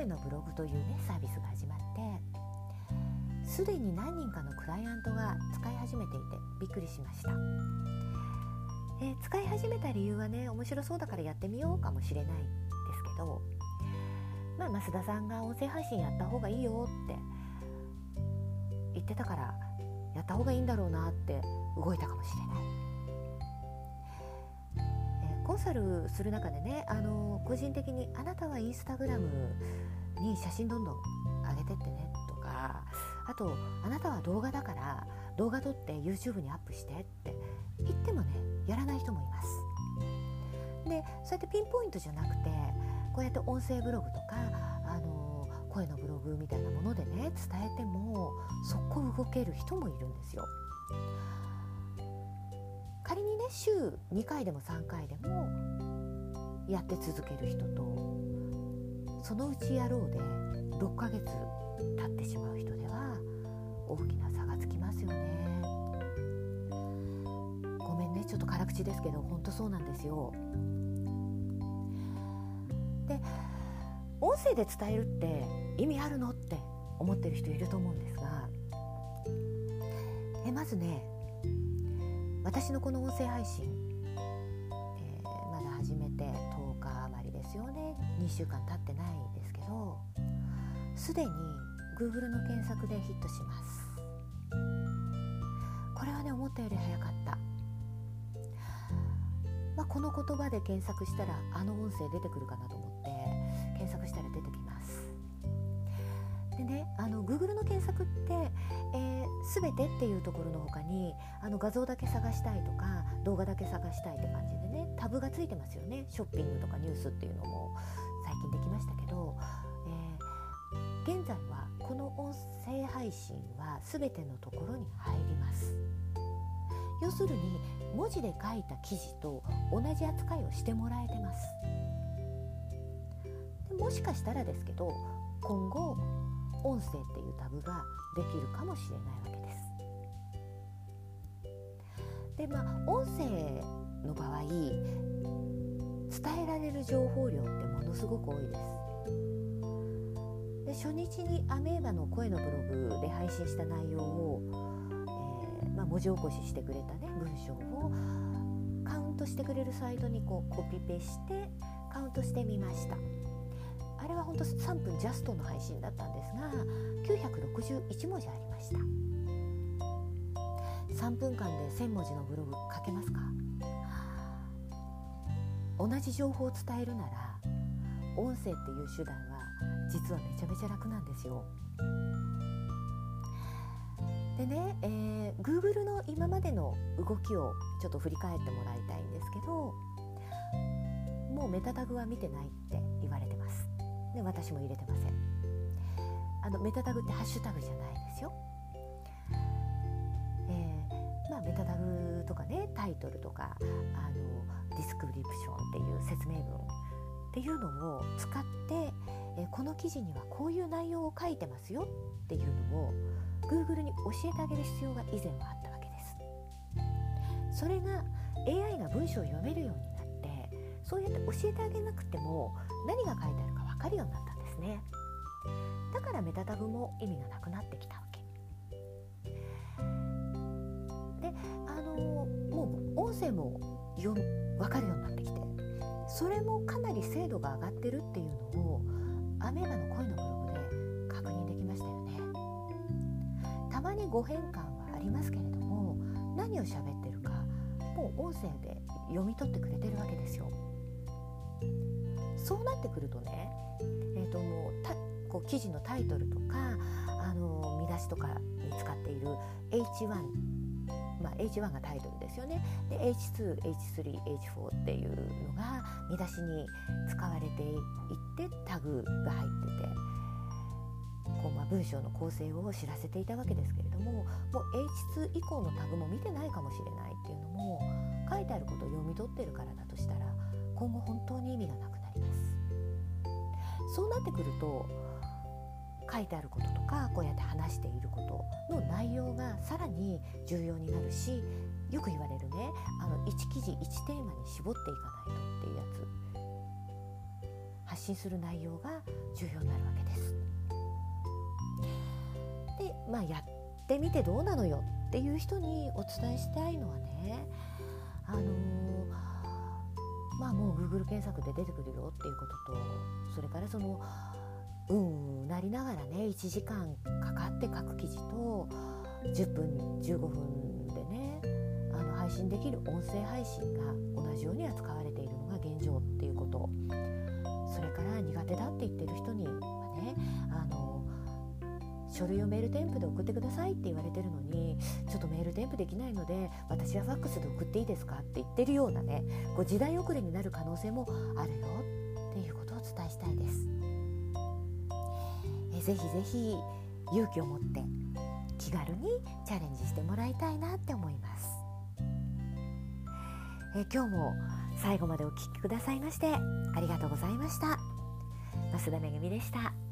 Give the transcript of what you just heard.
声のブログというねサービスが始まってすでに何人かのクライアントが使い始めていてびっくりしました、えー、使い始めた理由はね面白そうだからやってみようかもしれないですけどまあ増田さんが音声配信やった方がいいよって言ってたからやった方がいいんだろうなってサルする中でねあの個人的にあなたはインスタグラムに写真どんどん上げてってねとかあとあなたは動画だから動画撮って YouTube にアップしてって言ってもねやらない人もいます。でそうやってピンポイントじゃなくてこうやって音声ブログとかあの声のブログみたいなものでね伝えてもそこ動ける人もいるんですよ。週2回でも3回でもやって続ける人とそのうちやろうで6ヶ月経ってしまう人では大きな差がつきますよね。ごめんねちょっと辛口ですけど本当そうなんですよ。で音声で伝えるって意味あるの？って思ってる人いると思うんですがえまずね私のこの音声配信、えー、まだ始めて10日余りですよね。2週間経ってないですけどすでに Google の検索でヒットします。これはね思ったより早かった、まあ、この言葉で検索したらあの音声出てくるかなと思って検索したら出てきます。でねあの Google の検索って、えー、全てっていうところの他にあの画像だけ探したいとか動画だけ探したいって感じでねタブがついてますよね。ショッピングとかニュースっていうのも最近できましたけど、えー、現在はこの音声配信は全てのところに入ります。要するに文字で書いた記事と同じ扱いをしてもらえてます。もしかしたらですけど今後音声っていうタブができるかもしれないわけです。でまあ音声の場合伝えられる情報量ってものすごく多いです。で初日にアメーバの声のブログで配信した内容を、えー、まあ、文字起こししてくれたね文章をカウントしてくれるサイトにこうコピペしてカウントしてみました。れは本当3分ジャストの配信だったんですが961文字ありました3分間で1000文字のブログ書けますか？同じ情報を伝えるなら音声っていう手段は実はめちゃめちゃ楽なんですよ。でね、えー、Google の今までの動きをちょっと振り返ってもらいたいんですけどもうメタタグは見てないって言われて。で私も入れてません。あのメタタグってハッシュタグじゃないですよ。えー、まあメタタグとかねタイトルとかあのディスクリプションっていう説明文っていうのを使って、えー、この記事にはこういう内容を書いてますよっていうのを Google に教えてあげる必要が以前はあったわけです。それが AI が文章を読めるようになってそうやって教えてあげなくても何が書いてあるかかるようになったんですね。だからメタタグも意味がなくなってきたわけ。であのもう音声もよ分かるようになってきてそれもかなり精度が上がってるっていうのをアメーバの声のブログで確認できましたよね。たまに誤変換はありますけれども何を喋ってるかもう音声で読み取ってくれてるわけ。ですそうなってくるとね、えーと、もうたこう記事のタイトルとかあの見出しとかに使っている H1 まあ、H1 がタイトルですよね。で H2、H3、H4 っていうのが見出しに使われていってタグが入っててこう、まあ、文章の構成を知らせていたわけですけれどももう H2 以降のタグも見てないかもしれないっていうのも書いてあることを読み取ってるからだとしたら今後本当に意味がなく思いますそうなってくると書いてあることとかこうやって話していることの内容がさらに重要になるしよく言われるねあの1記事1テーマに絞っていかないとっていうやつ発信する内容が重要になるわけです。でまあやってみてどうなのよっていう人にお伝えしたいのはねあのーまあもう Google 検索で出てくるよっていうこととそれからそのうんなりながらね1時間かかって書く記事と10分15分でねあの配信できる音声配信が同じように扱われているのが現状っていうこと。それから苦手だって言ってる人にはねあの書類をメール添付で送ってくださいって言われてるのにちょっとメール添付できないので私はファックスで送っていいですかって言ってるようなねこう時代遅れになる可能性もあるよっていうことをお伝えしたいです。えぜひぜひ勇気を持って気軽にチャレンジしてもらいたいなって思いますえ今日も最後までお聴きくださいましてありがとうございました増田めぐみでした。